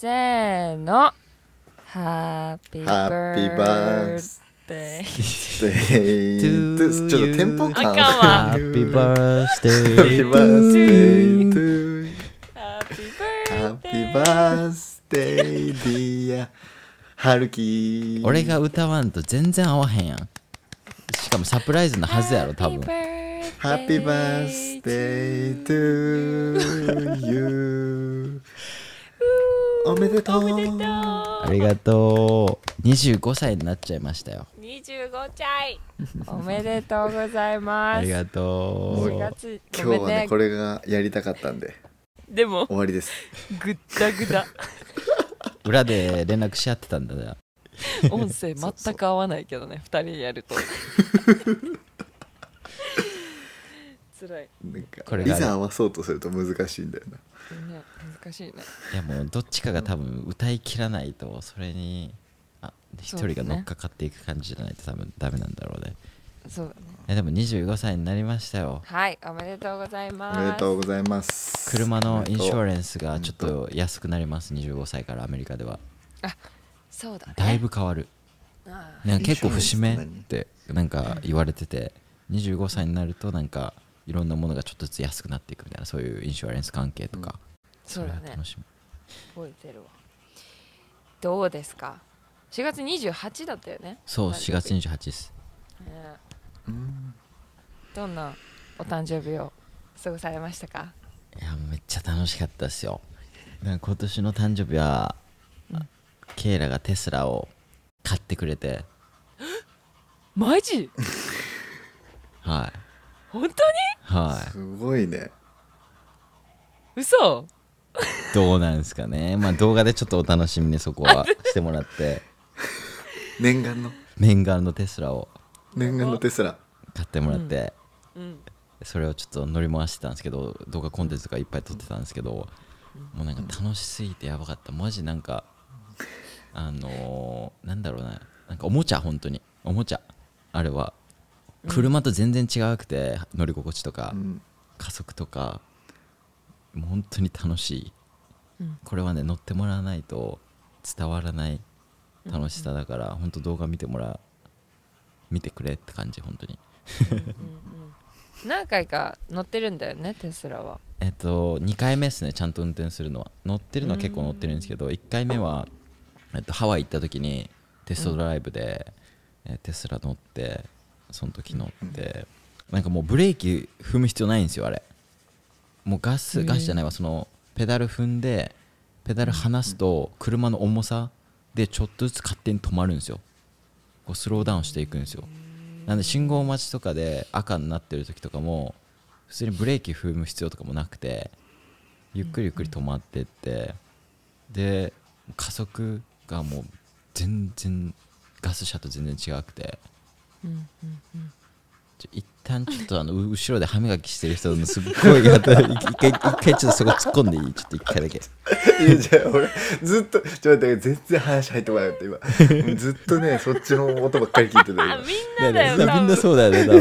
せーの。ハッピーバースデー。でちょっとテンポ感。Happy birthday ハッピーバースデーハッピーハッバースデー。ピーバースデーディア春樹俺が歌わんと全然合わへんやん。しかもサプライズのはずやろ多分。ハッピーおめでとう。おめでとう。ありがとう。25歳になっちゃいましたよ。25歳。おめでとうございます。ありがと4う月今日はねね。これがやりたかったんででも終わりです。ぐったぐだ 裏で連絡し合ってたんだよ。音声全く合わないけどね2人でやると。辛い。なんかこれがいざ合わそうとすると難しいんだよな。ね難しいね。いやもうどっちかが多分歌い切らないとそれにあ一人が乗っかかっていく感じじゃないと多分ダメなんだろうね。そうだね。いやでも25歳になりましたよ。はいおめでとうございます。おめでとうございます。車のインシュアンレンスがちょっと安くなります25歳からアメリカでは。そうだね。だいぶ変わる。あなんか結構節目ってなんか言われてて25歳になるとなんかいろんなものがちょっとずつ安くなっていくみたいなそういうインシュアレンス関係とか、そうだね。れは楽しみ。覚えてるわ。どうですか？4月28だったよね。そう4誕生日月28です。ね。どんなお誕生日を過ごされましたか？いやめっちゃ楽しかったですよ。なんか今年の誕生日は、ケイラがテスラを買ってくれて。マジ？はい。本当に？はい。すごいね。嘘どうなんですかね。まあ動画でちょっとお楽しみにそこはしてもらって。念願の。念願のテスラを。念願のテスラ。買ってもらって、うん。それをちょっと乗り回してたんですけど動画コンテンツとかいっぱい撮ってたんですけどもうなんか楽しすぎてやばかった。マジなんかあのーなんだろうな。なんかおもちゃ本当に。おもちゃ。あれは。車と全然違うくて乗り心地とかうん。加速とか本当に楽しい。うん。これはね乗ってもらわないと伝わらない楽しさだから本当動画見てもらう見てくれって感じ本当に。何回か乗ってるんだよねテスラは。えっと2回目ですねちゃんと運転するのは。乗ってるのは結構乗ってるんですけど1回目は、えっと、ハワイ行った時にテストドライブで、えーテスラ乗ってその時乗ってなんかもうブレーキ踏む必要ないんですよあれもうガスガスじゃないわそのペダル踏んでペダル離すと車の重さでちょっとずつ勝手に止まるんですよ。こうスローダウンしていくんですよ。なんで信号待ちとかで赤になってる時とかも普通にブレーキ踏む必要とかもなくてゆっくりゆっくり止まってってで加速がもう全然ガス車と全然違くて。ちょ一旦ちょっとあのう後ろで歯磨きしてる人のすっごい一回一回ちょっとそこ突っ込んでいい？ちょっと一回だけ。いやじゃあ俺ずっとちょっと待って全然話入ってこなかった今。ずっとねそっちの音ばっかり聞いてたみんなだよみんなそうだよね多分。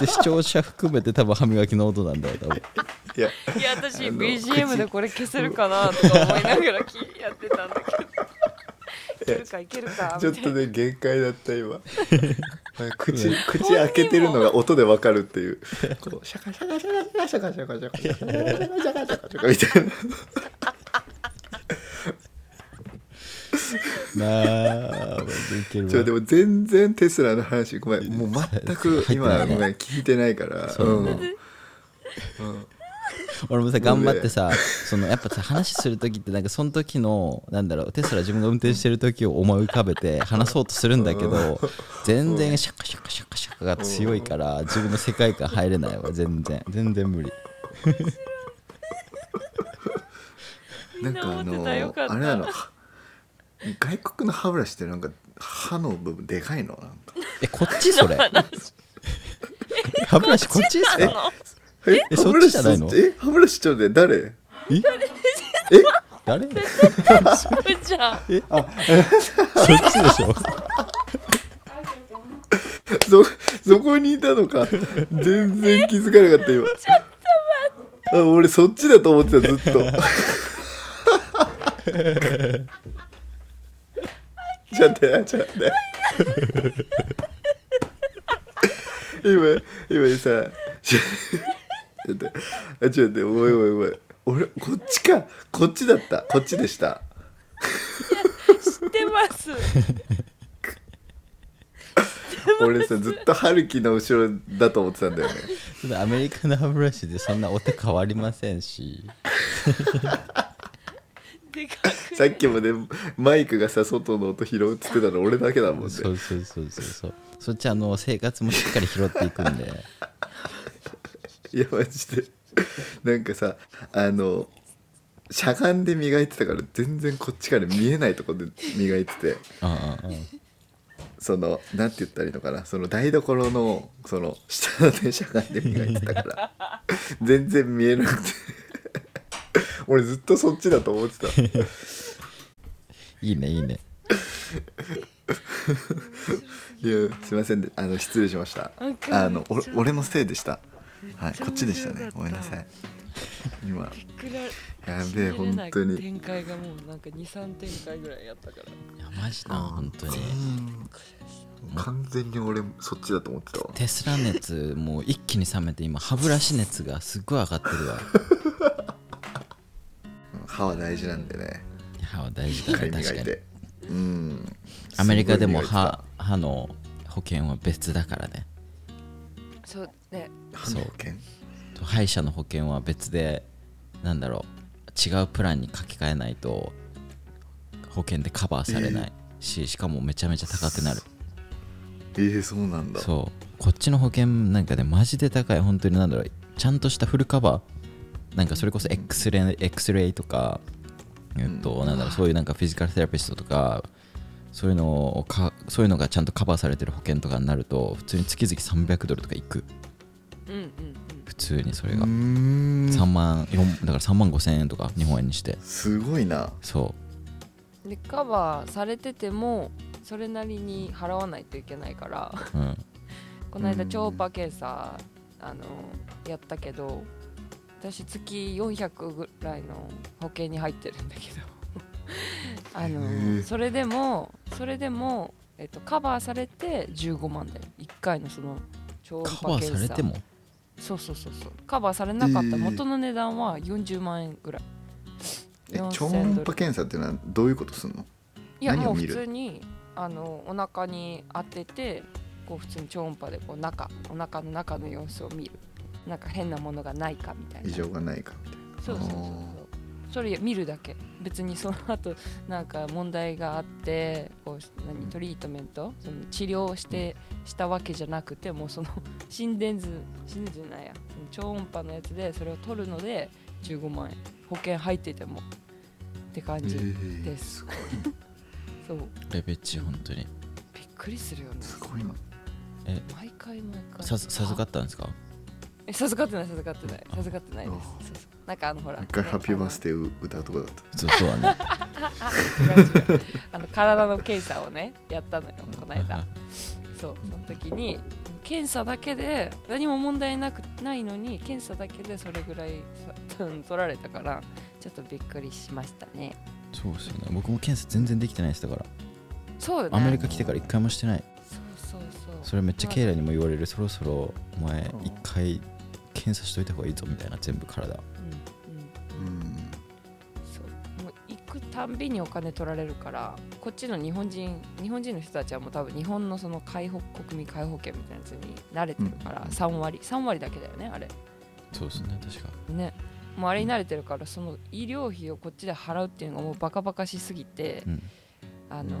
で視聴者含めて多分歯磨きの音なんだよ多分。いや。いや私 BGM でこれ消せるかなとか思いながら聞いやってたんだけど。いけるかいけるかちょっとね限界だった今。口口開けてるのが音でわかるっていう。こうシャカシャカシャカシャカシャカシャカシャカシャカシャカシャカみたいななあちょでも全然テスラの話ごめんもう全く今ごめん聞いてないからそうだねうん俺もさ頑張ってさそのやっぱさ話する時ってなんかその時のなんだろうテスラ自分が運転してる時を思い浮かべて話そうとするんだけど全然シャカシャカシャカシャカが強いから自分の世界観入れないわ全然。全然無理。なんかあのあれなの。外国の歯ブラシってなんか歯の部分でかいの？なんか。えこっちそれ？歯ブラシこっちですか？ええ歯ブラシそっちじゃないの？え歯ブラシちょっとね。誰？え？え？誰？じゃあえあそっちでしょ？そそこにいたのか。全然気づかなかった今。あ俺そっちだと思ってたずっと。ちょっと待ってちょっと待って。今今さちょちょっとあちょっと待っておいおいおい。俺こっちか。こっちだった。こっちでした。知ってます。俺さずっと春樹の後ろだと思ってたんだよね。ちょっとアメリカの歯ブラシでそんな音変わりませんし。でかく。さっきまでマイクがさ外の音拾うっつってたの俺だけだもんね。そうそうそうそうそう。そっちあの生活もしっかり拾っていくんでいやマジで。なんかさあのしゃがんで磨いてたから全然こっちから見えないとこで磨いてて。うんうんうん。そのなんて言ったらいいのかな。その台所のその下でしゃがんで磨いてたから。全然見えなくて。俺ずっとそっちだと思ってた。いいねいいね。いやすいませんであの失礼しました。あのお俺のせいでしたはいこっちでしたね。ごめんなさい。今。やべえ本当に。展開がもうなんか23展開ぐらいやったから。いやマジな本当に。うん。完全に俺そっちだと思ってたわ。テスラ熱もう一気に冷めて今歯ブラシ熱がすっごい上がってるわ。う ん歯は大事なんでね。歯は大事だね確かに。うん。アメリカでも歯歯の保険は別だからね。そうねた歯の保険？歯医者の保険は別でなんだろう違うプランに書き換えないと保険でカバーされない。し、しかもめちゃめちゃ高くなる。えー、そうなんだ。そう。こっちの保険なんかでマジで高い。本当になんだろうちゃんとしたフルカバー。なんかそれこそ X レイ X レイとか、えっと、なんだろうそういうなんかフィジカルセラピストとかそういうのをかそういうのがちゃんとカバーされてる保険とかになると普通に月々300ドルとかいく。うんうんうん普通にそれうーがん。3万4だから3万5千円とか日本円にして。すごいな。そでカバーされててもそれなりに払わないといけないから。ううん。この間うん。超音波検査あのやったけど私月400ぐらいの保険に入ってるんだけど。あへのえ。それでもそれでも、えっと、カバーされて15万だよ。1回のその超音カバー波検査されても？そうそうそうそう。カバーされなかったえー元の値段は40万円ぐらい。4000え超音波検査っていうのはどういうことすんの？いやもう普通にあのお腹に当ててこう普通に超音波でこう中お腹の中の様子を見る。なんか変なものがないかみたいな。異常がないかみたいな。そうそうそうそうそれ見るだけ。別にその後なんか問題があってこう何トリートメント？その治療をしてしたわけじゃなくてもうその心電図心電図じゃないや。その超音波のやつでそれを取るので15万円。保険入ってても。って感じでえす、そう。レベチ本当に。びっくりするよね。ー、すごいな。え。毎回毎回。さ授かったんですか？え授かってない授かってない。授かってないです。あそうそうなんかあのほら一回ねハッピーバースデー歌うとこだった。そうそうだね。あの体の検査をねやったのよこの間。そうその時に検査だけで何も問題なくないのに検査だけでそれぐらいさ うん取られたからちょっとびっくりしましたね。そうですよね。僕も検査全然できてないですだから。そうよね。アメリカ来てから一回もしてない。そうそうそう。それめっちゃケイラにも言われる。そろそろお前うん。一回検査しといた方がいいぞみたいな全部体。うん。うんうんそう。もう行くたんびにお金取られるからこっちの日本人日本人の人たちはもう多分日本のその介保国民皆保険みたいなやつに慣れてるからうん。3割3割だけだよねあれ。そうですね確かねもうあれに慣れてるからその医療費をこっちで払うっていうのがもうバカバカしすぎて、うん。あのー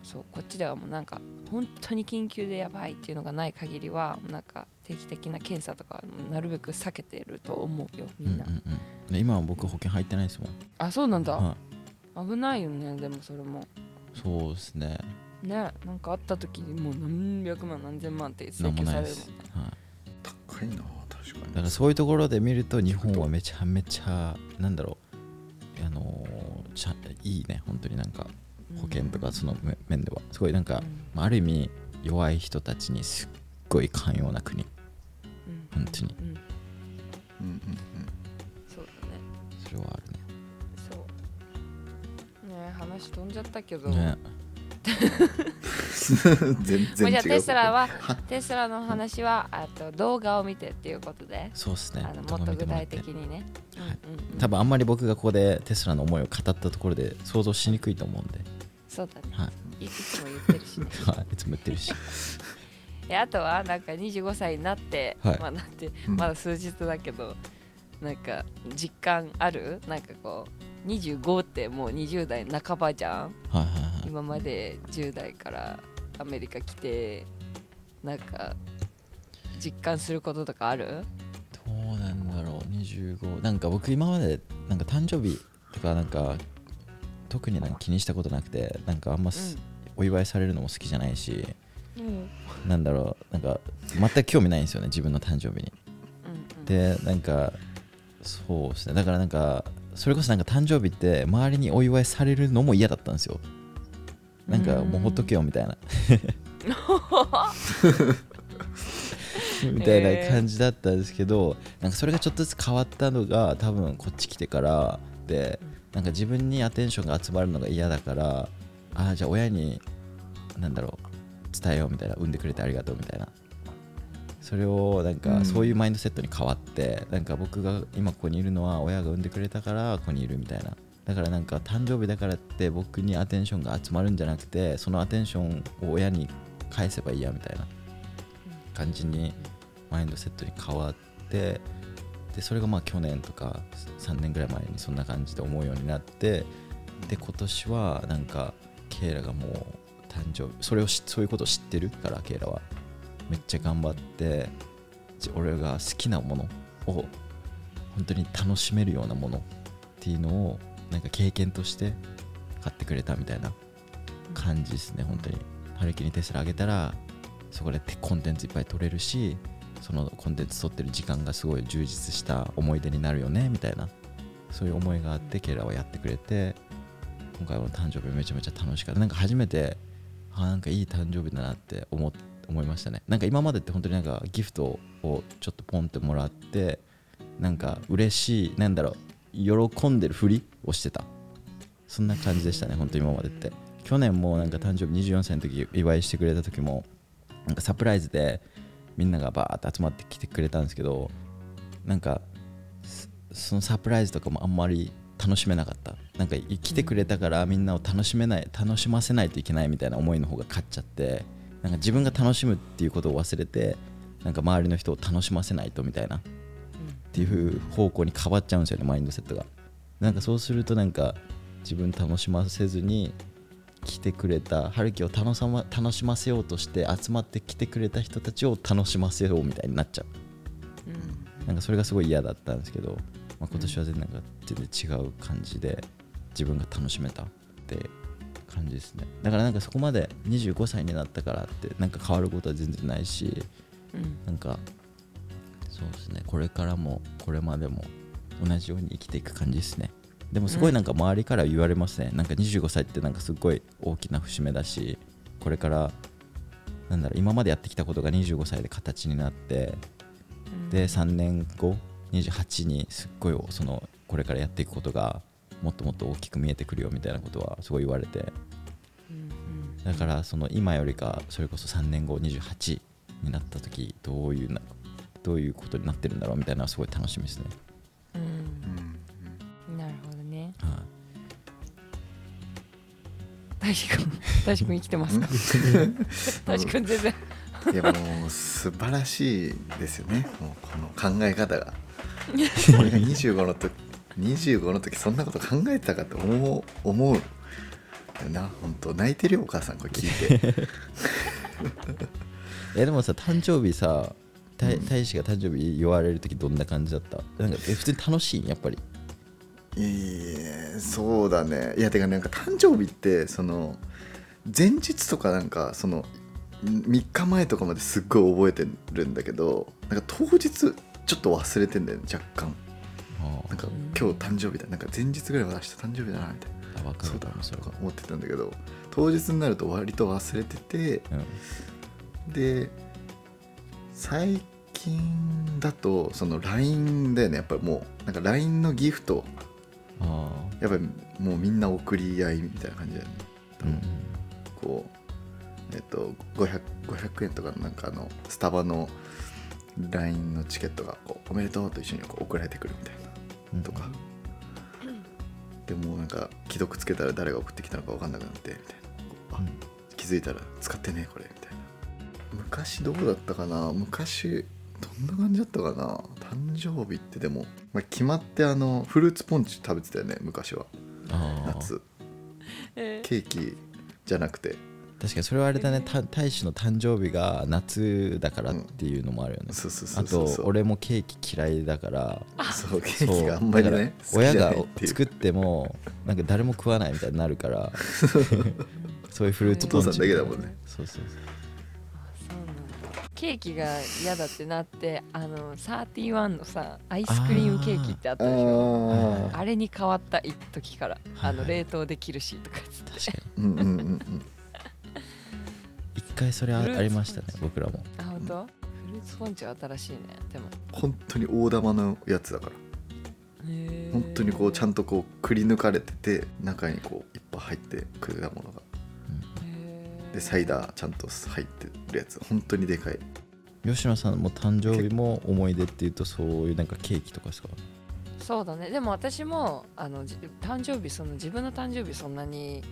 そうこっちではもうなんか本当に緊急でやばいっていうのがない限りはなんか定期的な検査とかなるべく避けてると思うよみんな、うんうん。うんで今は僕保険入ってないですもん。あそうなんだ、は危ないよねでもそれも。いそうですね。ねなんかあった時にもう何百万何千万って請求ないですされるもんね、はい高いな確かに。だからそういうところで見ると日本はめちゃめちゃなんだろう。あのーちゃいいね本当になんか保険とかそのめ面では。すごいなんか、まあある意味弱い人たちにすっごい寛容な国。うん本当に。うん。うんうんそうだね。それはあるね。そう。ね話飛んじゃったけど、ね。全まあじゃあ然違うテスラははテスラの話はあと動画を見てっていうことで、そうっすね。あのもっと具体的にね、はい。うんうんうん。多分あんまり僕がここでテスラの思いを語ったところで想像しにくいと思うんで、そうだね、はい。い、いつも言ってるしね。はい、いつも言ってるし。えあとはなんか25歳になって、はい。まあなってうん。まだ数日だけど、なんか実感ある？なんかこう25ってもう20代半ばじゃん？はいはいはい。今まで10代からアメリカ来てなんか実感することとかある？どうなんだろう25なんか僕今までなんか誕生日とかなんか特になんか気にしたことなくてなんかあんます、お祝いされるのも好きじゃないし。うんうんなんだろう。なんか全く興味ないんですよね自分の誕生日に。うんでなんかそうですね。だからなんかそれこそなんか誕生日って周りにお祝いされるのも嫌だったんですよ。なんかもうほっとけよみたいな。みたいな感じだったんですけど、なんかそれがちょっとずつ変わったのが多分こっち来てからでなんか自分にアテンションが集まるのが嫌だからああじゃあ親になんだろう伝えようみたいな産んでくれてありがとうみたいな。それをなんうん。かそういうマインドセットに変わって、なんか僕が今ここにいるのは親が産んでくれたからここにいるみたいな。だからなんか誕生日だからって僕にアテンションが集まるんじゃなくてそのアテンションを親に返せばいいやみたいな。感じにマインドセットに変わってでそれがまあ去年とか3年ぐらい前にそんな感じで思うようになってで今年はなんかケイラがもう誕生日。それをそういうことを知ってるからケイラは。めっちゃ頑張って俺が好きなものを本当に楽しめるようなものっていうのをなんか経験として買ってくれたみたいな感じですね本当に。春樹にテスラあげたらそこでコンテンツいっぱい撮れるしそのコンテンツ撮ってる時間がすごい充実した思い出になるよねみたいな。そういう思いがあってケイラはやってくれて今回の誕生日めちゃめちゃ楽しかった。なんか初めてあなんかいい誕生日だなって思思いましたね。なんか今までって本当になんかギフトをちょっとポンってもらってなんか嬉しいなんだろう喜んでるふりをしてた。そんな感じでしたね本当今までって。去年もなんか誕生日24歳の時祝いしてくれた時もなんかサプライズでみんながバーって集まってきてくれたんですけどなんかそのサプライズとかもあんまり楽しめなかった。なんか来てくれたからみんなを楽しめない楽しませないといけないみたいな思いの方が勝っちゃってなんか自分が楽しむっていうことを忘れてなんか周りの人を楽しませないとみたいなっていう方向に変わっちゃうんですよねマインドセットが。なんかそうするとなんか自分楽しませずに来てくれた春樹を楽しま楽しませようとして集まってきてくれた人たちを楽しませようみたいになっちゃう。なんかそれがすごい嫌だったんですけど、まあ、今年は全然なんか全然違う感じで自分が楽しめたって感じですね。だからなんかそこまで25歳になったからってなんか変わることは全然ないしうん。なんかそうですね。これからもこれまでも同じように生きていく感じですね。でもすごいなんか周りから言われますね、なんか25歳ってなんかすごい大きな節目だしこれからなんだろう今までやってきたことが25歳で形になってで3年後28にすっごいそのこれからやっていくことがもっともっと大きく見えてくるよみたいなことはすごい言われて。うんだからその今よりかそれこそ3年後28になった時どういうなどういうことになってるんだろうみたいなのはすごい楽しみですね、うん。なるほどね。はい。大志くん 大志くん生きてますか？大志くん全然。いやもう素晴らしいですよね。もうこの考え方が俺が25の時25の時そんなこと考えてたかと思う思うよな本当。泣いてるよお母さんこれ聞いて。えでもさ誕生日さ大大使が誕生日言われる時どんな感じだった？なんかえ普通に楽しいん？やっぱり。いやそうだね。いやてかなんか誕生日ってその前日とかなんかその3日前とかまですっごい覚えてるんだけどなんか当日ちょっと忘れてんだよね若干。あなんか今日誕生日だ。なんか前日ぐらいは明日誕生日だなみたいな。あ分かるそうだなとか思ってたんだけど当日になると割と忘れててうん。で最近だとその LINE だよね。やっぱりもうなんか LINE のギフト。あやっぱりもうみんな送り合いみたいな感じだよね。あうん。こうえっと 500, 500円とかのなんかあのスタバの LINE のチケットがこうおめでとうと一緒にこう送られてくるみたいうんなとか、でもなんか既読つけたら誰が送ってきたのか分かんなくなってみたいな。こうあ気づいたら使ってねこれみたいな。昔どうだったかな？昔どんな感じだったかな？誕生日ってでも、まあ、決まってあのフルーツポンチ食べてたよね昔は。夏。えケーキじゃなくて確かにそれはあれだね。た大使の誕生日が夏だからっていうのもあるよね、そうそうそあと俺もケーキ嫌いだから。そうケーキがあんまりね親が作ってもなんか誰も食わないみたいになるから。そういうフルーツお父さんだけだもんね。そうそうケーキが嫌だってなってあの31のさアイスクリームケーキってあったでしょ？ああれに変わった一時から。あの冷凍できるしとか言って。確かに。ーうんうんうんうん。一回それありましたね僕らも。あ本当？フルーツポンチは新しいねでも。本当に大玉のやつだから。本当にこうちゃんんとこうくり抜かれてて中にこういっぱい入ってくれたものが。でサイダーちゃんと入ってるやつ。本当にでかい。吉野さんも誕生日も思い出っていうとそういうなんかケーキとかですか？そうだね。でも私もあのじ誕生日その自分の誕生日そんなに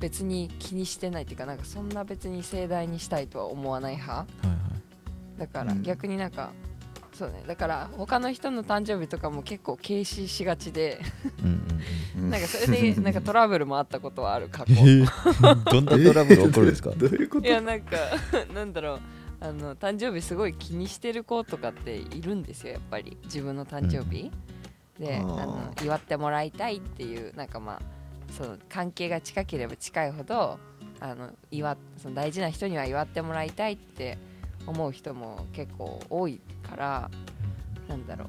別に気にしてないっていうかなんかそんな別に盛大にしたいとは思わない派。はいはいだからうん。逆になんか、そうね。だから他の人の誕生日とかも結構軽視しがちで。うんうんうんうん。なんかそれで なんかトラブルもあったことはある過去。えー どんなトラブル起こるんですか？えーどういうこと？いやなんか なんだろう。あの誕生日すごい気にしてる子とかっているんですよやっぱり。自分の誕生日、でああーの祝ってもらいたいっていうなんかまあその関係が近ければ近いほどあの祝っその大事な人には祝ってもらいたいって思う人も結構多いからなんだろう。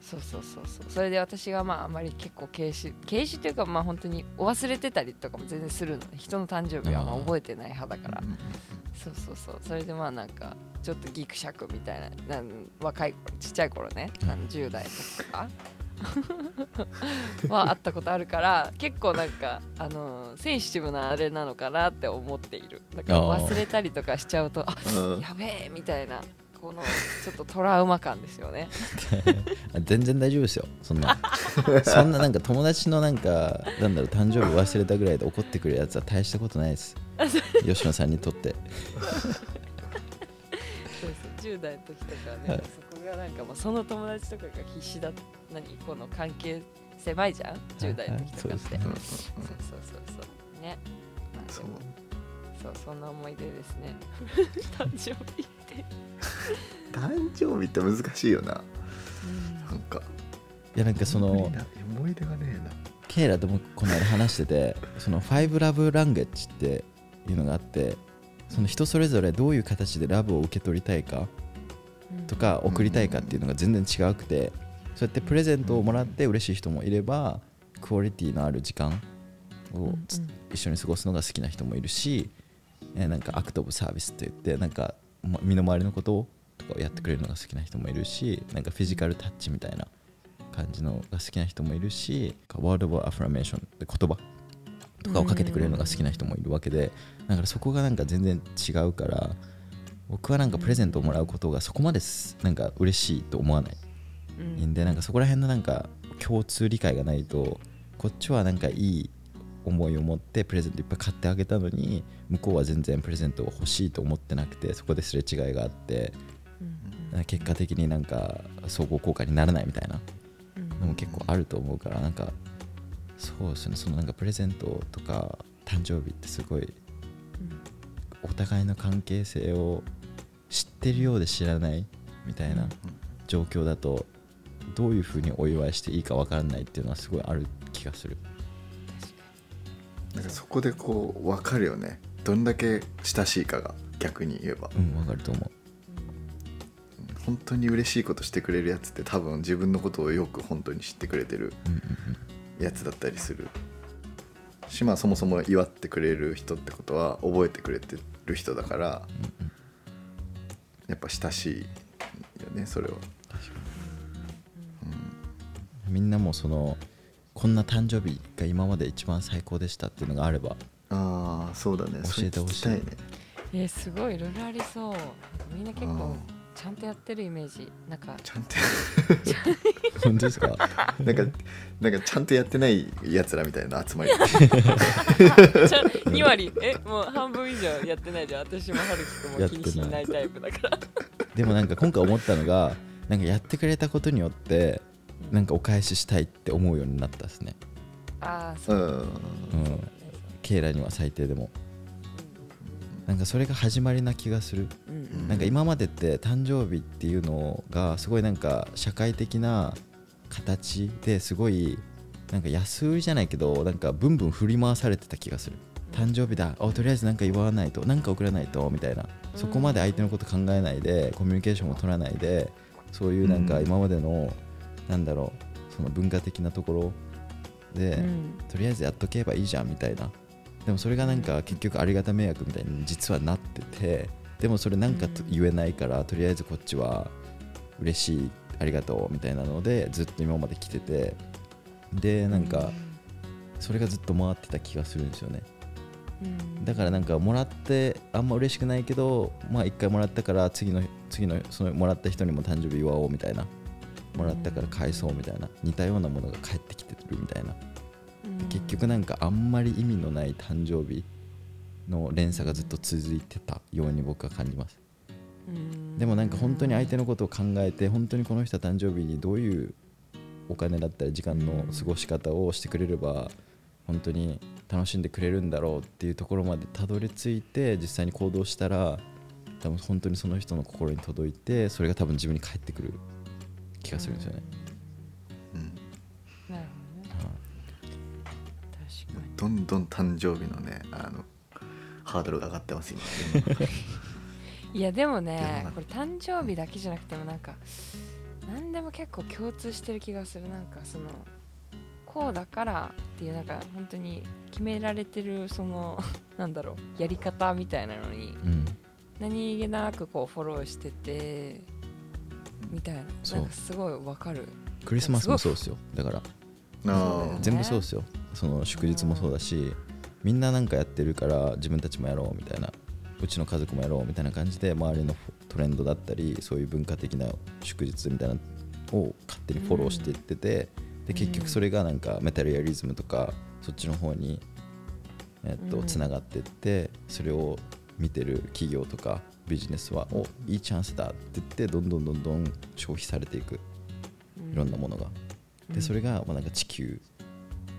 そうそうそうそう。それで私がまああまり結構軽視軽視っていうかまあ本当にお忘れてたりとかも全然するの。ね人の誕生日はまあ覚えてない派だから。うんそうそうそう。それでまあなんかちょっとギクシャクみたいななん若い頃ちっちゃい頃ね。あの10代とか はあったことあるから結構なんかあのセンシティブなあれなのかなって思っている。だから忘れたりとかしちゃうとあうん。やべえみたいなこのちょっとトラウマ感ですよね。あ 全然大丈夫ですよそんな。そんななんか友達のなんかなんだろう誕生日忘れたぐらいで怒ってくるやつは大したことないです。吉野さんにとって。そうそう10代の時とかね、はいがなんかまあその友達とかが必死だ何この関係狭いじゃん？10代の時とかって、はいはいうんそうそうそうそう。ね。まあでそう。もそうそんな思い出ですね。誕生日って、誕生日って難しいよな。なんか。いやなんかその思い出がねえな。ケイラともこの間話してて その5 love language っていうのがあってその人それぞれどういう形でラブを受け取りたいかとか送りたいかっていうのが全然違くてそうやってプレゼントをもらって嬉しい人もいればクオリティのある時間をつ一緒に過ごすのが好きな人もいるしえーなんか act of service といってなんかま身の回りのこととかをやってくれるのが好きな人もいるしなんか physical touch みたいな感じのが好きな人もいるしワード・オブ・アフラメーションって言葉とかをかけてくれるのが好きな人もいるわけでだからそこがなんか全然違うから僕はなんかプレゼントをもらうことがそこまですなんか嬉しいと思わない。うん。んでなんかそこら辺のなんか共通理解がないとこっちはなんかいい思いを持ってプレゼントいっぱい買ってあげたのに向こうは全然プレゼントを欲しいと思ってなくてそこですれ違いがあってうん。結果的になんか相互効果にならないみたいなうん。のも結構あると思うからなんかそうですね。そのなんかプレゼントとか誕生日ってすごいお互いの関係性を知ってるようで知らないみたいな状況だとどういうふうにお祝いしていいか分からないっていうのはすごいある気がする。なんかそこでこう分かるよね。どんだけ親しいかが逆に言えば。うん分かると思う。本当に嬉しいことしてくれるやつって多分自分のことをよく本当に知ってくれてるやつだったりする。しまあそもそも祝ってくれる人ってことは覚えてくれてる人だからうんうんやっぱ親しいよねそれは。みんなもそのこんな誕生日が今まで一番最高でしたっていうのがあればああそうだね。教えてほしい。ね。えーすごいいろいろありそう。みんな結構うんちゃんとやってるイメージ。なんか。ちゃんと本当ですか？なんかなんかちゃんとやってないやつらみたいな集まり。ちゃ2割。えもう半分以上やってないじゃん。私も春樹くんも気にしないタイプだから。でもなんか今回思ったのがなんかやってくれたことによってなんかお返ししたいって思うようになったですね。ああそう。う、ん。うん。ケイラには最低でもなんかそれが始まりな気がする。うんなんか今までって誕生日っていうのがすごいなんか社会的な形ですごいなんか安売りじゃないけどなんかブンブン振り回されてた気がする。誕生日だ。おとりあえずなんか言わないと。なんか送らないとみたいな。そこまで相手のこと考えないでコミュニケーションも取らないでそういうなんかうん。今までのなんだろうその文化的なところで、うん。とりあえずやっとけばいいじゃんみたいなでもそれがなんか結局ありがた迷惑みたいに実はなっててでもそれなんか言えないからとりあえずこっちは嬉しいありがとうみたいなのでずっと今まで来ててでなんかそれがずっと回ってた気がするんですよね。うん。だからなんかもらってあんま嬉しくないけどまあ一回もらったから次の次のそのもらった人にも誕生日祝おうみたいな。もらったから返そうみたいな。似たようなものが返ってきてるみたいな。うん結局なんかあんまり意味のない誕生日の連鎖がずっと続いてたように僕は感じます。うん。でもなんか本当に相手のことを考えて本当にこの人は誕生日にどういうお金だったり時間の過ごし方をしてくれれば本当に楽しんでくれるんだろうっていうところまでたどり着いて実際に行動したら多分本当にその人の心に届いてそれが多分自分に返ってくる気がするんですよね、どんどん誕生日のねあのハードルが上がってます今。いやでもね中これ誕生日だけじゃなくてもなんか何でも結構共通してる気がする。なんかそのこうだからっていうなんか本当に決められてるその なんだろうやり方みたいなのにうん、何気なくこうフォローしててみたいな。なんかすごいわかる。クリスマスもそうですよ。だから全部そうですよその祝日もそうだしみんななんかやってるから自分たちもやろうみたいなうちの家族もやろうみたいな感じで周りのトレンドだったりそういう文化的な祝日みたいなのを勝手にフォローしていってて、で結局それがなんかメタリアリズムとかそっちの方にえっとうん。つながってってそれを見てる企業とかビジネスはおいいチャンスだって言ってどんどんどんどん消費されていく。いろんなものが。でそれがまあなんか地球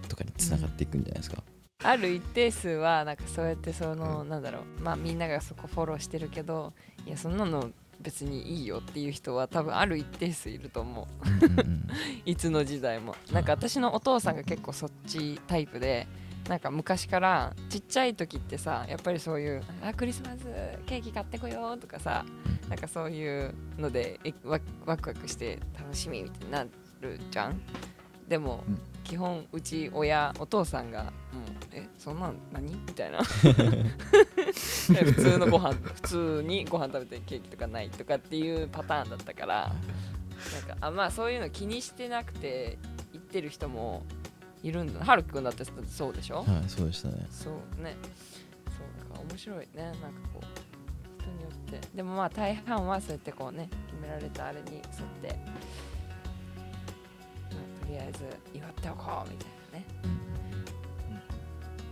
とかにつながっていくんじゃないですか。ある一定数はなんかそうやってその、なんだろうまあみんながそこフォローしてるけどいやそんなの別にいいよっていう人は多分ある一定数いると思ういつの時代もなんか私のお父さんが結構そっちタイプでなんか昔からちっちゃい時ってさやっぱりそういう「あクリスマスケーキ買ってこよう」とかさなんかそういうのでワクワクして楽しみみたいになるじゃんでも、うん基本うち親お父さんが「もうえそんなん何?」みたいな。普通のご飯普通にご飯食べてケーキとかないとかっていうパターンだったから。なんかあまあそういうの気にしてなくて言ってる人もいるんだ。はるくんだってそうでしょ、はい、そうでしたね。そうね。そうなんか面白いね。なんかこう人によって。でもまあ大半はそうやってこうね決められたあれに沿って、えず祝っておこうみたいなね。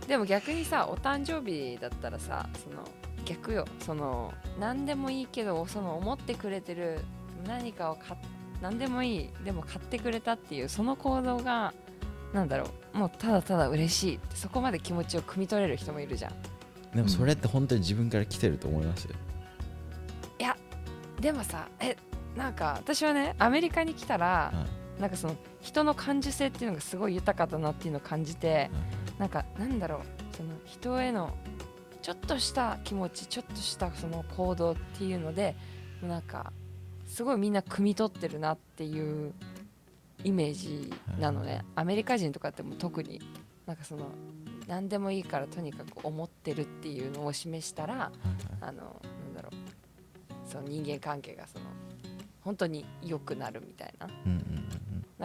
でも逆にさお誕生日だったらさその逆よ。その何でもいいけどその思ってくれてる何かを買っ何でもいいでも買ってくれたっていうその行動がなんだろう。もうただただ嬉しいってそこまで気持ちを汲み取れる人もいるじゃん。でもそれって本当に自分から来てると思いますでもさえなんか私はねアメリカに来たら、はなんかその人の感受性っていうのがすごい豊かだなっていうのを感じてなんかなんだろうその人へのちょっとした気持ちちょっとしたその行動っていうのでなんかすごいみんな汲み取ってるなっていうイメージなのね、アメリカ人とかってもう特になんかその何でもいいからとにかく思ってるっていうのを示したらはいはいあのなんだろうその人間関係がその本当に良くなるみたいな。うんうんうん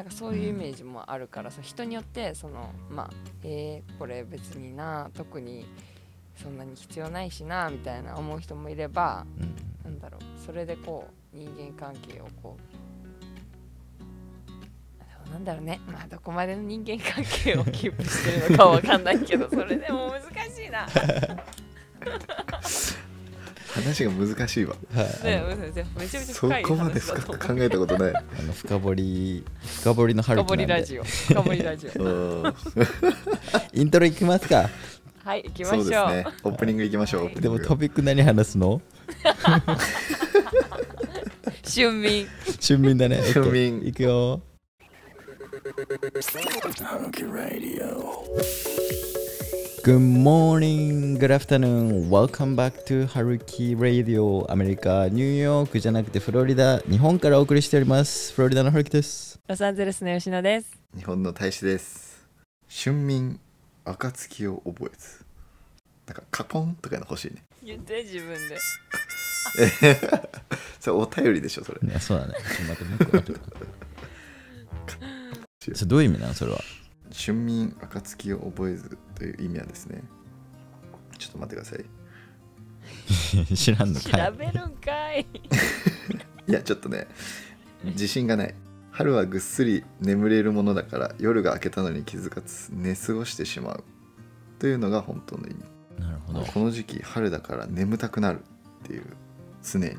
なんかそういうイメージもあるからさ、人によってそのまあえー、これ別にな特にそんなに必要ないしなみたいな思う人もいればうん。なんだろうそれでこう人間関係をこうなんだろうね。まあどこまでの人間関係をキープしてるのかわかんないけどそれでも難しいな。話が難しいわ。はい。ねめちゃめちゃそ深いこまで深く考えたことない。あの深掘り深掘りの春深掘りラジオ。深掘りラジオ。うん。イントロいきますか。はい行きましょう。そうですね。オープニングいきましょう、はい。でもトピック何話すの？春眠。春眠だね。春眠。いくよ Good morning, good afternoon, welcome back to Haruki Radio アメリカ、ニューヨークじゃなくてフロリダ、日本からお送りしております。フロリダのハルキです。ロサンゼルスの吉野です。日本の大使です。春眠暁を覚えず。なんかカポンとかの欲しいね。言って自分で。それお便りでしょそれ。ねそうだね。ちょっと待ってもう一個待って それどういう意味なのそれは？春眠暁を覚えずという意味はですね。ちょっと待ってください。知らんの調かい。べるんかい。いやちょっとね自信がない。春はぐっすり眠れるものだから夜が明けたのに気づかず寝過ごしてしまう。というのが本当の意味。なるほど。この時期春だから眠たくなるっていう常に。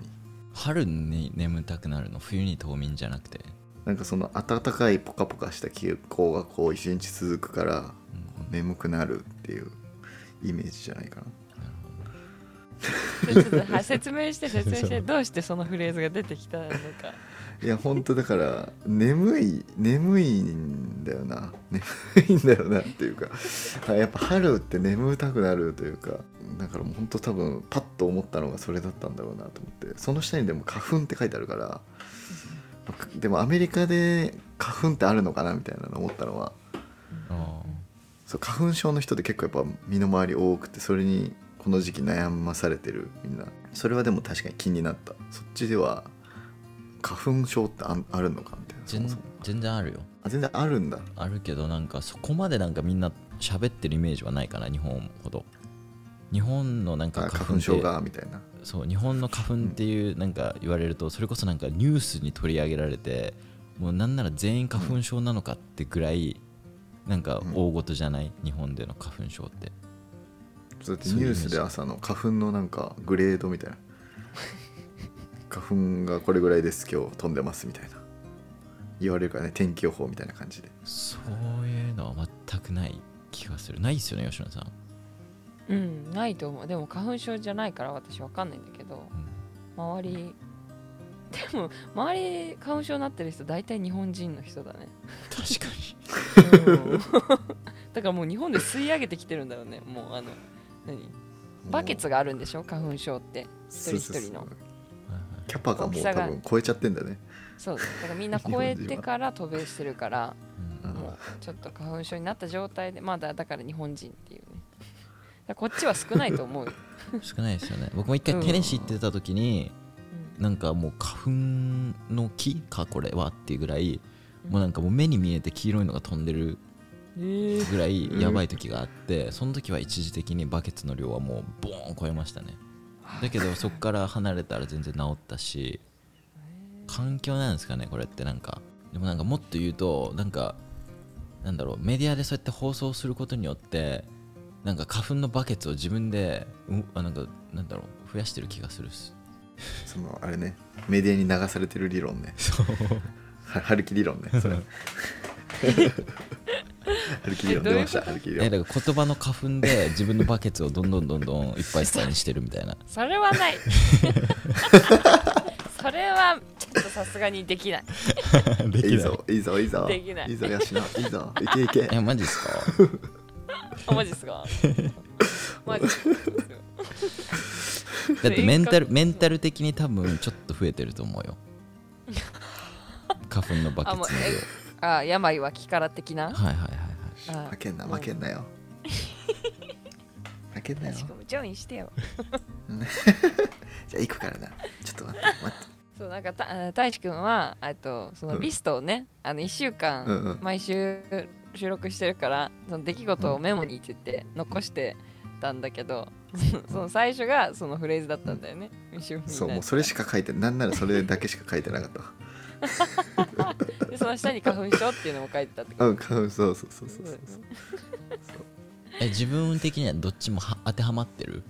春に眠たくなるの？冬に冬眠じゃなくて？なんかその暖かいポカポカした気候がこう一日続くから眠くなるっていうイメージじゃないかな。ちょっとはい説明して説明してどうしてそのフレーズが出てきたのか。いや本当だから眠い眠いんだよな。眠いんだよなっていうかあやっぱ春って眠たくなるというかだからもう本当多分パッと思ったのがそれだったんだろうなと思って。その下にでも花粉って書いてあるからでもアメリカで花粉ってあるのかなみたいなの思ったのは。あそう花粉症の人って結構やっぱ身の回り多くてそれにこの時期悩まされてるみんな。それはでも確かに気になった。そっちでは花粉症ってああるのかみたいな。そも全そも。全然あるよ。あ全然あるんだ。あるけどなんかそこまでなんかみんな喋ってるイメージはないかな日本ほど。日本のなんかあ花粉症がみたいなそう日本の花粉っていうなんか言われるとそれこそなんかニュースに取り上げられてもうなんなら全員花粉症なのかってぐらいなんか大事じゃない？日本での花粉症って。そうやってニュースで朝の花粉のなんかグレードみたいな。花粉がこれぐらいです今日飛んでますみたいな。言われるからね天気予報みたいな感じで。そういうのは全くない気がする。ないっすよね吉野さん、うんないと思う。でも花粉症じゃないから私わかんないんだけどうん。周りでも周り花粉症になってる人大体日本人の人だね、確かに。うん。だからもう日本で吸い上げてきてるんだよね。もうあの何？バケツがあるんでしょ？花粉症って。一人一人の。キャパがもう多大きさが。分超えちゃってんだよね。そう。だからみんな超えてから渡米してるからもうちょっと花粉症になった状態でまだだから日本人っていうこっちは少ないと思うよ、少ないですよね。僕も一回テネシー行ってた時に、なんかもう花粉の木かこれはっていうぐらい、もうなんかもう目に見えて黄色いのが飛んでるうん、えー。ぐらいやばい時があって、その時は一時的にバケツの量はもうボーン超えましたね。だけどそこから離れたら全然治ったし環境なんですかねこれって。なんかでもなんかもっと言うとなんかなんだろうメディアでそうやって放送することによってなんか花粉のバケツを自分でうあなんかなんだろう増やしてる気がするっす。そのあれねメディアに流されてる理論ね。そう。は春樹理論ねそれ。春樹理論出ました春樹理え論。だから言葉の花粉で自分のバケツをどんどんどんどんいっぱいいっぱいにしてるみたいな。それはない。それはちょっとさすがにできない。でい。いぞいいぞいいぞ。できない。いいぞヤシのいいぞ。いけいけ。えマジっすか？あマジっすか？マジっすかだってメンタルメンタル的に多分ちょっと増えてると思うよ。花粉のバケツの量。あ病は気から的な。はいはいはいはい。あ負けんな負けんなよ。負けんなよ。しかもジョインしてよ。じゃあ行くからな。ちょっと待って待って。そうなんかたあ大志くんはえっとそのうん。リストをね、あの1週間、うんうん。毎週収録してるからその出来事をメモにって言って残してたんだけど、その最初がそのフレーズだったんだよね、そうもうそれしか書いてなんならそれだけしか書いてなかった。わでその下に花粉症っていうのも書いてたってこと？うんかそうそうそうそうそうそう。え自分的にはどっちもは当てはまってる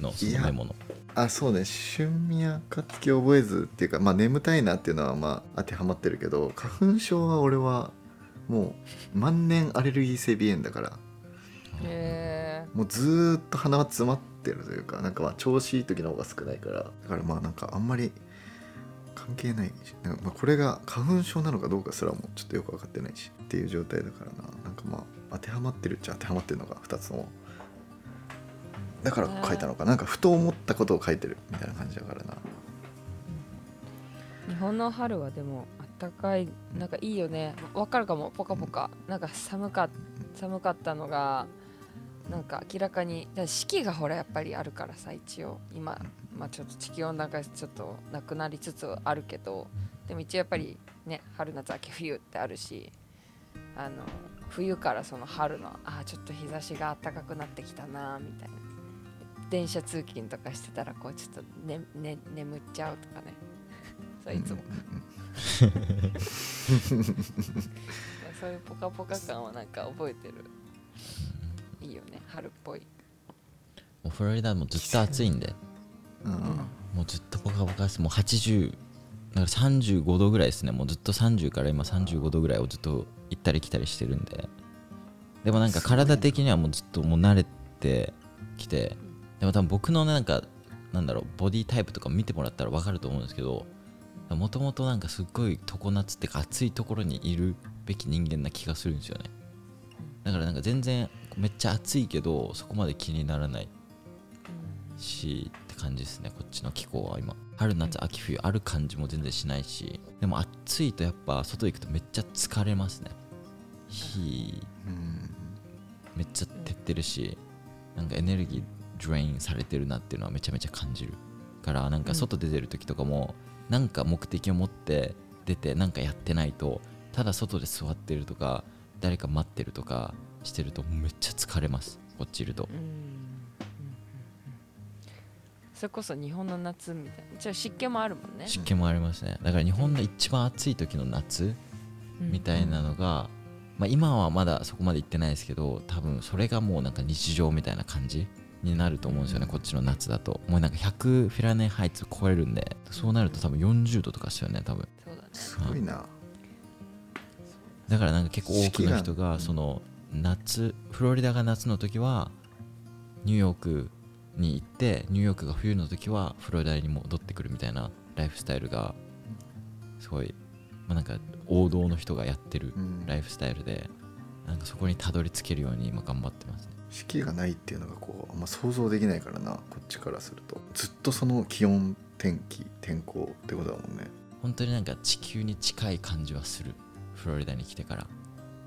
の？そのメモの。あそうね。春宮暁覚えずっていうかまあ眠たいなっていうのはまあ当てはまってるけど花粉症は俺はもう万年アレルギー性鼻炎だから。へもうずーっと鼻は詰まってるというかなんかまあ調子いい時の方が少ないから。だからまあなんかあんまり関係ないし。なんかまあこれが花粉症なのかどうかすらもちょっとよく分かってないしっていう状態だからな。なんかまあ当てはまってるっちゃ当てはまってるのが2つとも。だから書いたのか。なんかふと思ったことを書いてるみたいな感じだからな。日本の春はでもあったかいなんかいいよね。わかるかも。ポカポカ。なんか寒か寒かったのがなんか明らかにだ四季がほらやっぱりあるからさ一応。今、まあ、ちょっと地球温暖化ちょっとなくなりつつあるけど。でも一応やっぱりね春夏秋冬ってあるしあの冬からその春のあーちょっと日差しが暖かくなってきたなみたいな。電車通勤とかしてたらこうちょっと、ねね、眠っちゃうとかね。そういつも。そういうポカポカ感はなんか覚えてる。いいよね。春っぽい。もうフロリダもずっと暑いんで。うん。もうずっとポカポカです。もう80だから35度ぐらいですね。もうずっと30から今35度ぐらいをずっと行ったり来たりしてるんで。でもなんか体的にはもうずっともう慣れてきて。でも多分僕のなんかなんだろうボディタイプとか見てもらったら分かると思うんですけどもともとなんかすっごい常夏ってか暑いところにいるべき人間な気がするんですよね。だからなんか全然めっちゃ暑いけどそこまで気にならないしって感じですね。こっちの気候は今。春夏秋冬ある感じも全然しないし。でも暑いとやっぱ外行くとめっちゃ疲れますね。火うん。めっちゃ照ってるしなんかエネルギードレインされてるなっていうのはめちゃめちゃ感じる。からなんか外出てる時とかもなんか目的を持って出てなんかやってないとただ外で座ってるとか誰か待ってるとかしてるとめっちゃ疲れます。こっちいると。うんうんうんうん。それこそ日本の夏みたいな。じゃあ湿気もあるもんね。湿気もありますね。だから日本の一番暑い時の夏みたいなのが、まあ、今はまだそこまで行ってないですけど多分それがもうなんか日常みたいな感じになると思うんですよね、こっちの夏だと。もうなんか100フィラネハイツ超えるんでそうなると多分40度とかですよね多分。そうだね。すごいな。だからなんか結構多くの人ががその夏フロリダが夏の時はニューヨークに行ってニューヨークが冬の時はフロリダに戻ってくるみたいなライフスタイルがすごい、まあ、なんか王道の人がやってるうん。ライフスタイルでなんかそこにたどり着けるように今頑張ってますね四季がないっていうのがこうあんま想像できないからなこっちからすると。ずっとその気温天気天候ってことだもんね。本当になんか地球に近い感じはする。フロリダに来てから。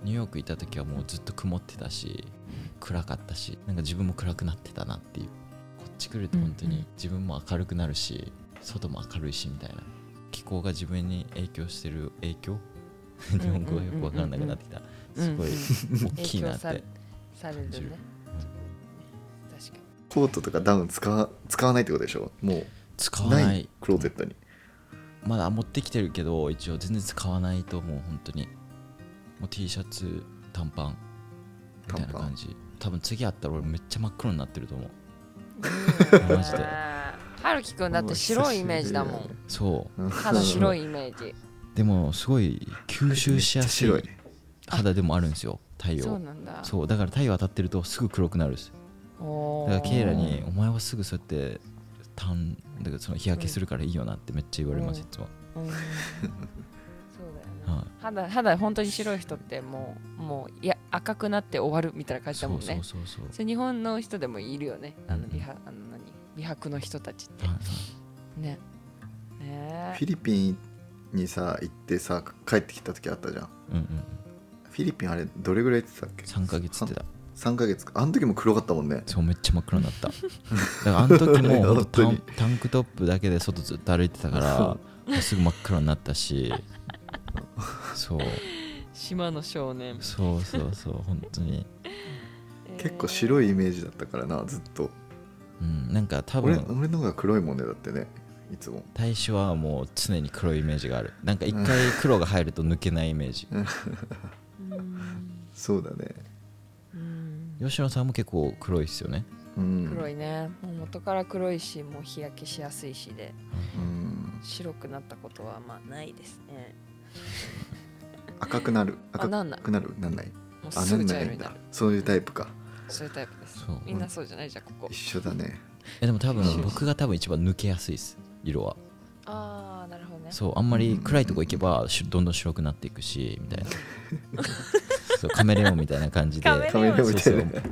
ニューヨーク行った時はもうずっと曇ってたし暗かったしなんか自分も暗くなってたなっていう。こっち来ると本当に自分も明るくなるし外も明るいしみたいな。気候が自分に影響してる影響？日本語がよく分からなくなってきた。すごい大きいなってされるね。確かに。コートとかダウン使わ使わないってことでしょ？も使わない。うないクローゼットに。まだ持ってきてるけど一応全然使わないともう本当に。もう T シャツ短パン。みたいな感じ。多分次会ったら俺めっちゃ真っ黒になってると思う。ママジで。はるきくんだって白いイメージだもん。そう。肌白いイメージ。でもすごい吸収しやすい。肌でもあるんですよ太そう陽なんだ。そうだから太陽当たってるとすぐ黒くなるんですおー。だからケイラに「お前はすぐそうやってタンだからその日焼けするからいいよな」ってめっちゃ言われますうん。いつも。うん。そうだよね。はい。肌肌本当に白い人ってもうもういや赤くなって終わるみたいな感じだそうそもんね。うそうそうそれ日本の人でもいるよね。あのうん美白あの何？美白の人たちって。はいはい。ね。ね。フィリピンにさ行ってさ帰ってきた時あったじゃんうんうんフィリピンあれどれぐらい行ってたっけ？3ヶ月ってた。3ヶ月か。あの時も黒かったもんね。そうめっちゃ真っ黒になった。だからあの時も タンタンクトップだけで外ずっと歩いてたからすぐ真っ黒になったしそう。島の少年。そうそうそう本当に。結構白いイメージだったからなずっと。うんなんか多俺分俺の方が黒いもんねだってねいつも。大使はもう常に黒いイメージがある。なんか一回黒が入ると抜けないイメージ。うん。そうだね。うん。吉野さんも結構黒いっすよね。うん。黒いね。もう元から黒いしもう日焼けしやすいしで。うん。白くなったことはまあないですね。赤くなる。あ赤なんないくなるなんない？もうあすぐなんないんだ。茶色になるそういうタイプか。そういうタイプです。みんなそうじゃない？じゃんここ。一緒だね。えでも多分僕が多分一番抜けやすいです色は。ああなるほどね。そうあんまり暗いとこ行けばしどんどん白くなっていくしみたいな。そうカメレオンみたいな感じで。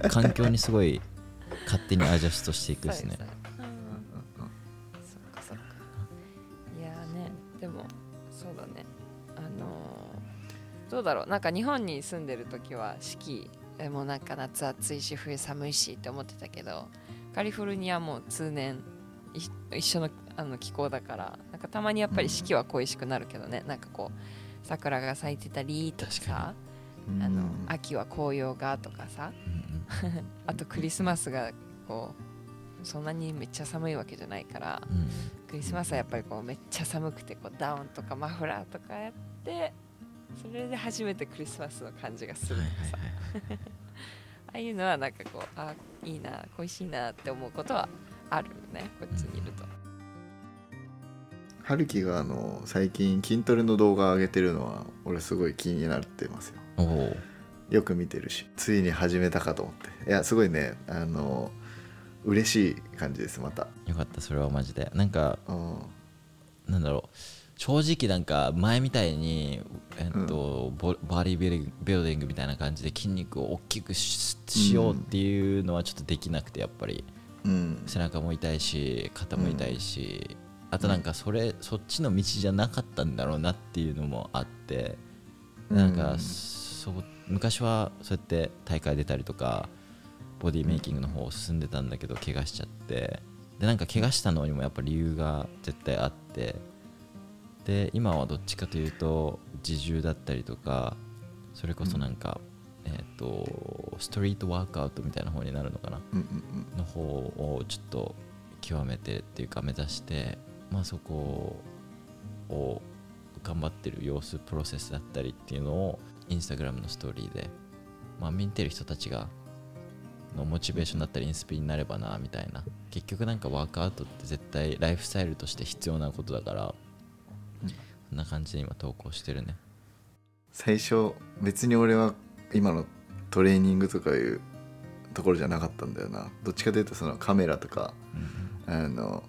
環境にすごい勝手にアジャストしていくですね。そっかそっか。いやーねでもそうだね。あのーどうだろう。なんか日本に住んでる時は四季えもうなんか夏暑いし冬寒いしって思ってたけどカリフォルニアも通年い一緒のあの気候だからなんかたまにやっぱり四季は恋しくなるけどね、なんかこう桜が咲いてたりとかさあのうん。秋は紅葉がとかさ。うん あとクリスマスがこうそんなにめっちゃ寒いわけじゃないからうん。うんクリスマスはやっぱりこうめっちゃ寒くてこうダウンとかマフラーとかやってそれで初めてクリスマスの感じがするはいとかさ、はいはい ああいうのはなんかこうあいいな恋しいなって思うことはあるよねこっちにいると、春樹があの最近筋トレの動画上げてるのは俺すごい気になってますよ。よく見てるしついに始めたかと思って。いやすごいねあの嬉しい感じですまた。よかったそれはマジで。なんかうん。なんだろう。正直なんか前みたいに、えっとボバディビルビルディングみたいな感じで筋肉を大きくししようっていうのはちょっとできなくてやっぱりうん。背中も痛いし肩も痛いし、あとなんかそれそっちの道じゃなかったんだろうなっていうのもあってなんかうんそう昔はそうやって大会出たりとかボディメイキングの方を進んでたんだけど怪我しちゃって。でなんか怪我したのにもやっぱ理由が絶対あって。で今はどっちかというと自重だったりとかそれこそなんか、えっ、とストリートワークアウトみたいな方になるのかな？うんうんの方をちょっと極めてっていうか目指して、まあ、そこを頑張ってる様子プロセスだったりっていうのをインスタグラムのストーリーで、まあ、見てる人たちがのモチベーションだったりインスピになればなみたいな。結局なんかワークアウトって絶対ライフスタイルとして必要なことだから、うん。そんな感じで今投稿してるね。最初別に俺は今のトレーニングとかいうところじゃなかったんだよな。どっちかというとそのカメラとかあの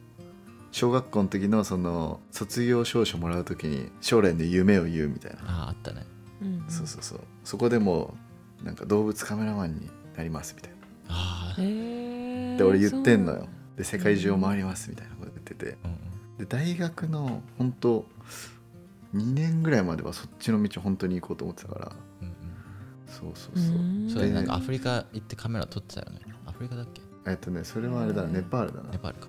小学校の時のその卒業証書もらう時に将来の夢を言うみたいな、あああったね。うんそうそうそう。そこでもうなんか動物カメラマンになりますみたいな。ああ、で俺言ってんのよ。そうで世界中を回りますみたいなこと言ってて。うんうん。で大学の本当2年ぐらいまではそっちの道本当に行こうと思ってたから。うんうんそうそうそう。うん。それでなんかアフリカ行ってカメラ撮ってたよね。アフリカだっけ？えっとねそれはあれだうん。ネパールだな。ネパールか。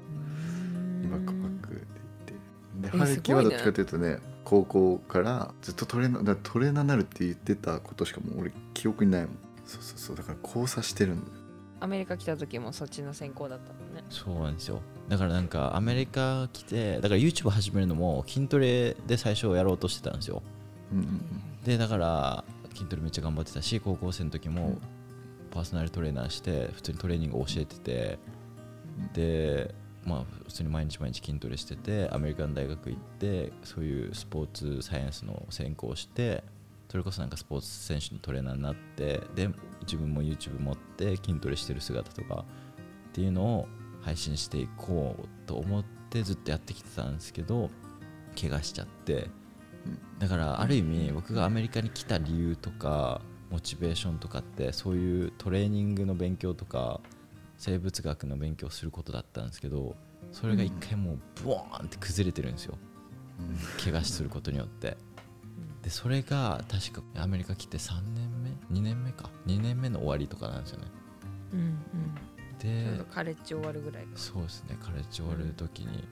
バックパックで行って。でえ春樹はどっちかというとね高校からずっとトレーナートレーナーになるって言ってたことしかもう俺記憶にないもん。そうそうそう。だから交差してるんだよ。アメリカ来た時もそっちの専攻だったもんね。そうなんですよ。だからなんかアメリカ来てだから YouTube 始めるのも筋トレで最初やろうとしてたんですよ。うんうん。でだから筋トレめっちゃ頑張ってたし高校生の時もうん。パーソナルトレーナーして普通にトレーニングを教えててでまあ普通に毎日毎日筋トレしててアメリカの大学行ってそういうスポーツサイエンスの専攻をしてそれこそなんかスポーツ選手のトレーナーになってで自分も YouTube 持って筋トレしてる姿とかっていうのを配信していこうと思ってずっとやってきてたんですけど怪我しちゃってだからある意味僕がアメリカに来た理由とかモチベーションとかってそういうトレーニングの勉強とか生物学の勉強をすることだったんですけどそれが一回もうブワーンって崩れてるんですよ。怪我することによって。でそれが確かアメリカ来て3年目？2年目か？2年目の終わりとかなんですよね。うんでカレッジ終わるぐらいかそうですね。カレッジ終わる時に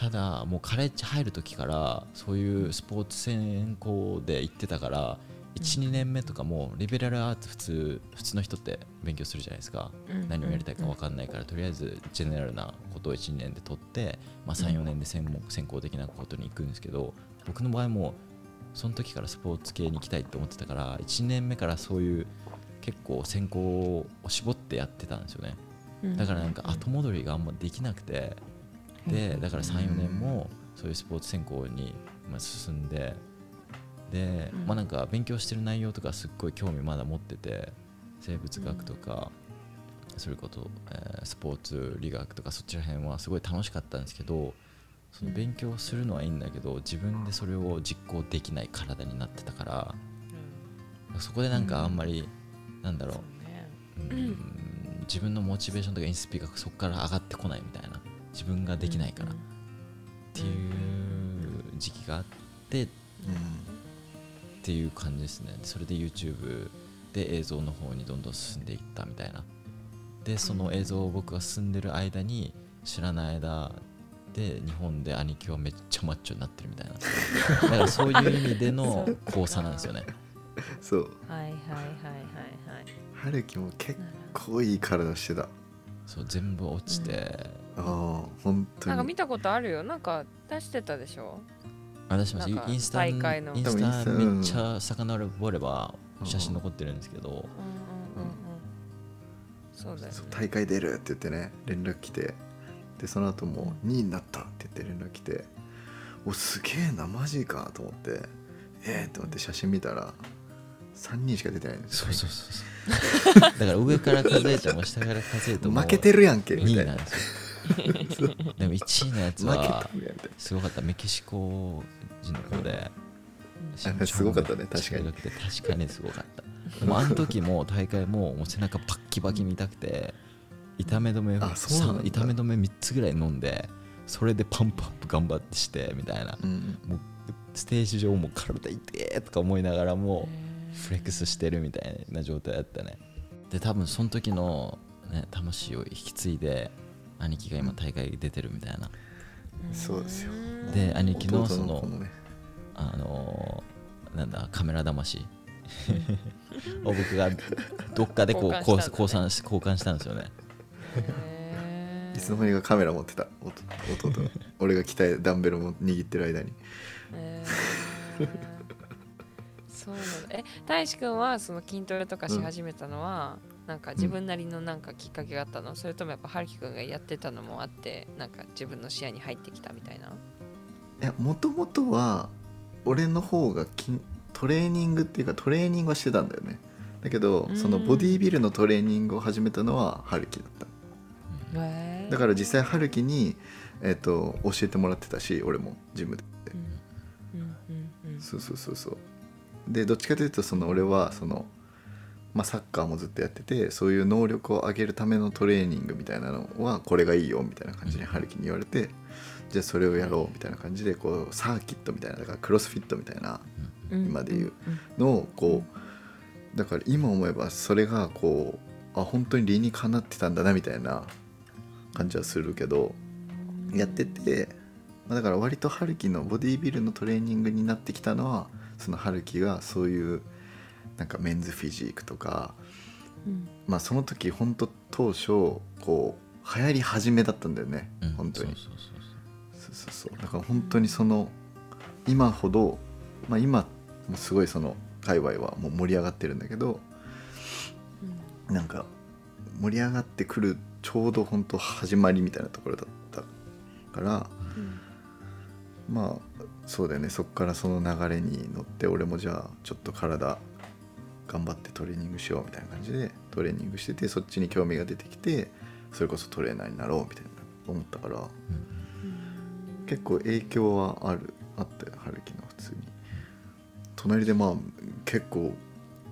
ただもうカレッジ入る時からそういうスポーツ専攻で行ってたから12年目とかもリベラルアーツ普通普通の人って勉強するじゃないですか。うん。何をやりたいか分かんないからとりあえずジェネラルなことを12年で取って、まあ、34年で専門専攻的なことに行くんですけど僕の場合もその時からスポーツ系に行きたいと思ってたから1年目からそういう結構専攻を絞ってやってたんですよね。うん。だからなんか後戻りがあんまできなくてでだから34年もそういうスポーツ専攻にまあ進んででうん。まあなんか勉強してる内容とかすっごい興味まだ持ってて生物学とかそれこそえースポーツ理学とかそっちら辺はすごい楽しかったんですけどその勉強するのはいいんだけど自分でそれを実行できない体になってたからそこでなんかあんまりなんだろう。うん。自分のモチベーションとかインスピがそこから上がってこないみたいな自分ができないから。っていう時期があってっていう感じですね。それで YouTube で映像の方にどんどん進んでいったみたいな。でその映像を僕が進んでる間に知らない間で日本で兄貴はめっちゃマッチョになってるみたいな。だからそういう意味での交差なんですよね。そう。はいはいはいはいはい。春樹も結構いい体してた。あそう全部落ちて、あ本当に。なんか見たことあるよ。なんか出してたでしょ？あ出しますなんかインスタ大会の。インス多分インスタタめっちゃ遡ればうん写真残ってるんですけど。うんうんうんうん。そうだよね。大会出るって言ってね連絡来て。でその後も2位になったって言って連絡来て。おすげえなマジかと思って。えー、と思って写真見たら3人しか出てないんですよそうそうそうそう。だから上から数えても下から数えても負けてるやんけみ2たいな。位なんですよ。でも1位のやつはすごかった。メキシコ人の子で。あすごかったね確かに。確かにすごかった。でもあの時も大会ももう背中バッキバキに痛くて痛め止めあ痛め止め3つぐらい飲んでそれでパンプアップ頑張ってしてみたいな。な、うん、もうステージ上もう体痛えとか思いながらもフレックスしてるみたいな状態だったね。で多分その時の、ね、魂を引き継いで兄貴が今大会出てるみたいな。そうですよ。うんで兄貴の弟その子ね。あのーなんだカメラ魂。を僕がどっかでこう交交換交換したんですよね。いつの間にかカメラ持ってた。弟 俺が鍛えダンベルも握ってる間にそうなんだえ大志くんはその筋トレとかし始めたのは、なんか自分なりのなんかきっかけがあったの、それともやっぱ春樹くんがやってたのもあってなんか自分の視野に入ってきたみたいな？いやもともとは俺の方が筋トレーニングっていうかトレーニングはしてたんだよね。だけどうん。そのボディービルのトレーニングを始めたのは春樹だった。だから実際春樹に、えっと教えてもらってたし俺もジムで。うん。うん。うん。そうそうそうそうでどっちかというとその俺はその、まあ、サッカーもずっとやっててそういう能力を上げるためのトレーニングみたいなのはこれがいいよみたいな感じに春樹に言われてじゃあそれをやろうみたいな感じでこうサーキットみたいなだからクロスフィットみたいなうん。今で言うのをこうだから今思えばそれがこうあ本当に理にかなってたんだなみたいな感じはするけどやってて、まあ、だから割と春樹のボディービルのトレーニングになってきたのはその春樹がそういうなんかメンズフィジークとかうん。まあその時本当当初こう流行り始めだったんだよね、うん。本当に。そうそうそうそう。そうそうだから本当にその今ほど、まあ、今もすごいその界隈はもう盛り上がってるんだけどなんか盛り上がってくるちょうど本当始まりみたいなところだったからうんまあそうだよね。そっからその流れに乗って俺もじゃあちょっと体頑張ってトレーニングしようみたいな感じでトレーニングしててそっちに興味が出てきてそれこそトレーナーになろうみたいな思ったから。結構影響はあるあったよ春樹の普通に。隣でまあ結構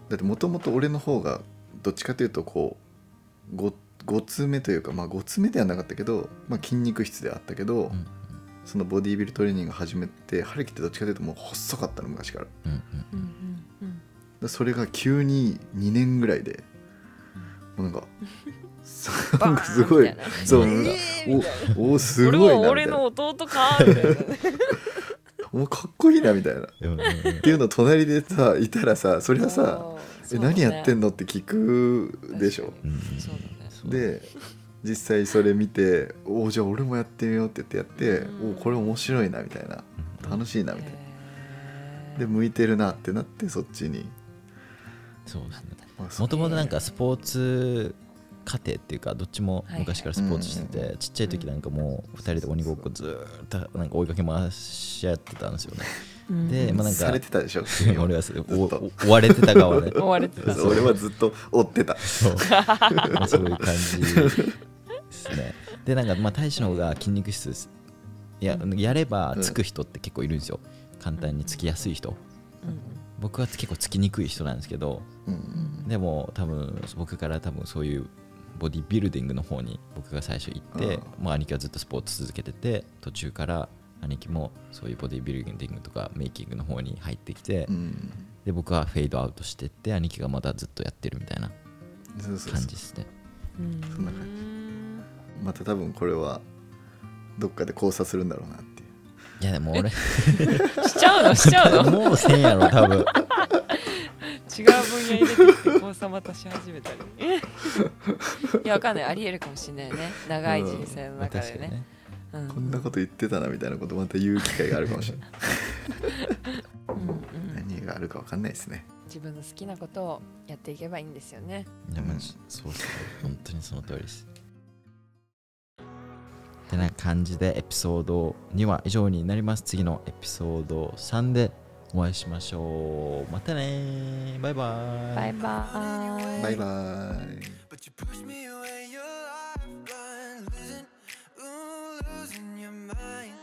だってもともと俺の方がどっちかというとこう 5, 5つ目というかまあ5つ目ではなかったけど、まあ、筋肉質であったけど、うん。そのボディービルトレーニング始めて春樹ってどっちかというともう細かったの昔から。うんうん。うんうんでそれが急に2年ぐらいでもうなんか なんかすごいそううんな。んかえーおおす俺ごいなかみたいな。おかっこいいなみたいな。っていうの隣でさいたらさそりゃさおー「え何やってんの?」って聞くでしょ。で実際それ見て「おおじゃあ俺もやってみよう」って言ってやって「うん。おおこれ面白いな」みたいな。うん。楽しいなみたいな。で向いてるなってなってそっちに。そうですね。もともとなんかスポーツ家庭っていうかどっちも昔からスポーツしてはいてちっちゃい時なんかもう2人で鬼ごっこずーっとなんか追いかけ回し合ってたんですよね。うんでまあなんかされてたでしょ？俺は追われてた側で 追われてた。俺はずっと追ってた。そう。まあそういう感じですね。でなんかまあ大使の方が筋肉質です。いややればつく人って結構いるんですよ。簡単につきやすい人。うん。僕は結構つきにくい人なんですけどでも多分僕から多分そういうボディビルディングの方に僕が最初行ってもう兄貴はずっとスポーツ続けてて途中から兄貴もそういうボディビルディングとかメイキングの方に入ってきて、うん。で僕はフェードアウトしてって兄貴がまだずっとやってるみたいなそうそうそう。感じですね。うんそんな感また多分これはどっかで交差するんだろうなっていう。いやでも俺 しちゃうの？しちゃうの？もうせんやろ多分。違う分野に出てきて交差またし始めたり いやわかんない。ありえるかもしれないね。長い人生のまあ中でね。確かにねうん。こんなこと言ってたなみたいなことまた言う機会があるかもしれない。うんうん。何があるか分かんないですね。自分の好きなことをやっていけばいいんですよね。いやマジそうそう本当にその通りです。ってな感じでエピソード2は以上になります。次のエピソード3でお会いしましょう。またね。バイバイ。バイバーイバイ。バーイ losing your mind.